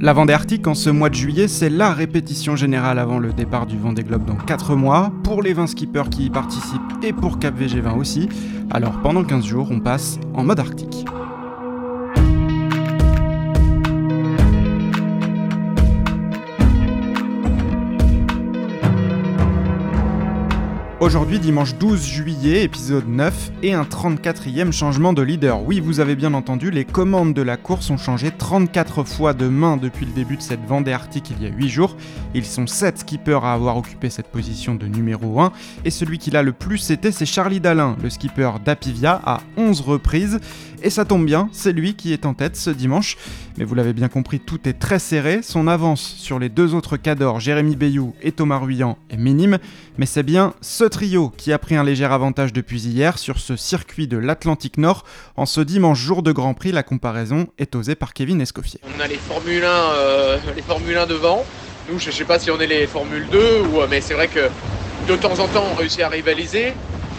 La Vendée Arctique en ce mois de juillet, c'est la répétition générale avant le départ du Vendée Globe dans 4 mois, pour les 20 skippers qui y participent et pour Cap VG20 aussi. Alors pendant 15 jours, on passe en mode arctique. Aujourd'hui, dimanche 12 juillet, épisode 9, et un 34e changement de leader. Oui, vous avez bien entendu, les commandes de la course ont changé 34 fois de main depuis le début de cette Vendée Arctique il y a 8 jours. Ils sont 7 skippers à avoir occupé cette position de numéro 1, et celui qui l'a le plus c'était c'est Charlie Dalin, le skipper d'Apivia, à 11 reprises. Et ça tombe bien, c'est lui qui est en tête ce dimanche. Mais vous l'avez bien compris, tout est très serré. Son avance sur les deux autres cadors, Jérémy Bayou et Thomas Ruyant, est minime. Mais c'est bien ce trio qui a pris un léger avantage depuis hier sur ce circuit de l'Atlantique Nord. En ce dimanche jour de Grand Prix, la comparaison est osée par Kevin Escoffier. On a les Formule 1, euh, les Formule 1 devant. Nous, je ne sais pas si on est les Formule 2, ou, mais c'est vrai que de temps en temps, on réussit à rivaliser.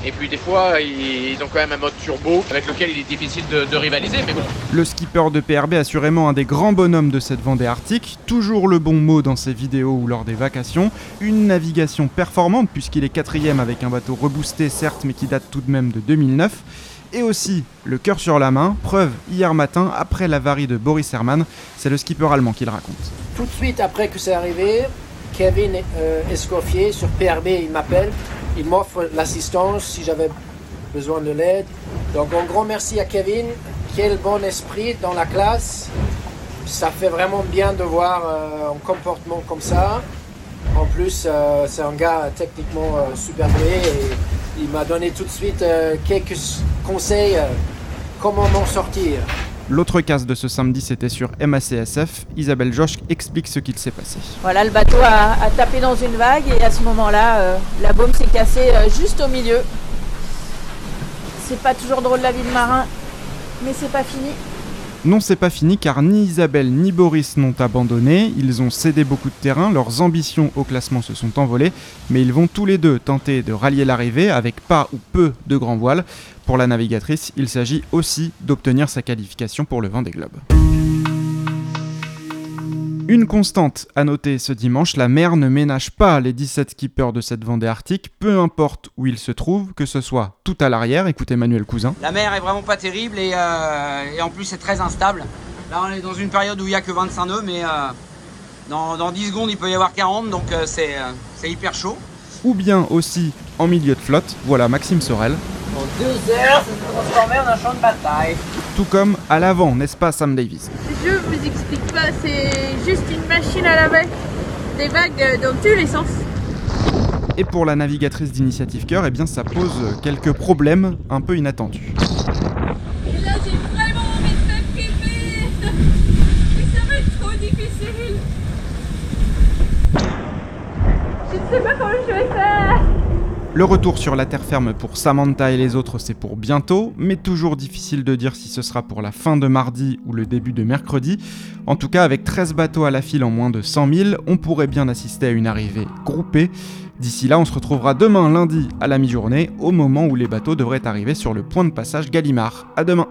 Et puis des fois, ils ont quand même un mode turbo avec lequel il est difficile de, rivaliser. Mais bon. Le skipper de PRB, assurément un des grands bonhommes de cette Vendée Arctique, toujours le bon mot dans ses vidéos ou lors des vacations, une navigation performante puisqu'il est quatrième avec un bateau reboosté certes mais qui date tout de même de 2009 et aussi le cœur sur la main, preuve hier matin après l'avarie de Boris Herman, c'est le skipper allemand qui le raconte. Tout de suite après que c'est arrivé, Kevin euh, Escoffier sur PRB, il m'appelle il m'offre l'assistance si j'avais besoin de l'aide. Donc un grand merci à Kevin. Quel bon esprit dans la classe. Ça fait vraiment bien de voir euh, un comportement comme ça. En plus, euh, c'est un gars techniquement euh, super doué et il m'a donné tout de suite quelques conseils comment m'en sortir. L'autre casse de ce samedi, c'était sur MACSF. Isabelle Josh explique ce qu'il s'est passé. Voilà, le bateau a, tapé dans une vague et à ce moment-là, euh, la baume s'est cassée euh, juste au milieu. C'est pas toujours drôle la vie de marin, mais c'est pas fini. Non, c'est pas fini car ni Isabelle ni Boris n'ont abandonné, ils ont cédé beaucoup de terrain, leurs ambitions au classement se sont envolées, mais ils vont tous les deux tenter de rallier l'arrivée avec pas ou peu de grands voiles. Pour la navigatrice, il s'agit aussi d'obtenir sa qualification pour le vent des globes. Une constante à noter ce dimanche, la mer ne ménage pas les 17 skippers de cette Vendée Arctique, peu importe où ils se trouvent, que ce soit tout à l'arrière, écoutez Manuel Cousin. La mer est vraiment pas terrible et, euh, en plus c'est très instable. Là on est dans une période où il n'y a que 25 nœuds, mais euh, dans, 10 secondes il peut y avoir 40, donc euh, c'est hyper chaud. Ou bien aussi en milieu de flotte, voilà Maxime Sorel. En deux heures, ça se transformer en un champ de bataille. Tout comme à l'avant, n'est-ce pas Sam Davis Je vous explique pas, c'est juste une machine à laver. Des vagues dans tous les sens. Et pour la navigatrice d'Initiative Cœur, eh bien ça pose quelques problèmes un peu inattendus. Et là j'ai vraiment envie de Mais ça va être trop difficile Je ne sais pas comment je vais faire le retour sur la terre ferme pour Samantha et les autres, c'est pour bientôt, mais toujours difficile de dire si ce sera pour la fin de mardi ou le début de mercredi. En tout cas, avec 13 bateaux à la file en moins de 100 000, on pourrait bien assister à une arrivée groupée. D'ici là, on se retrouvera demain lundi à la mi-journée, au moment où les bateaux devraient arriver sur le point de passage Gallimard. À demain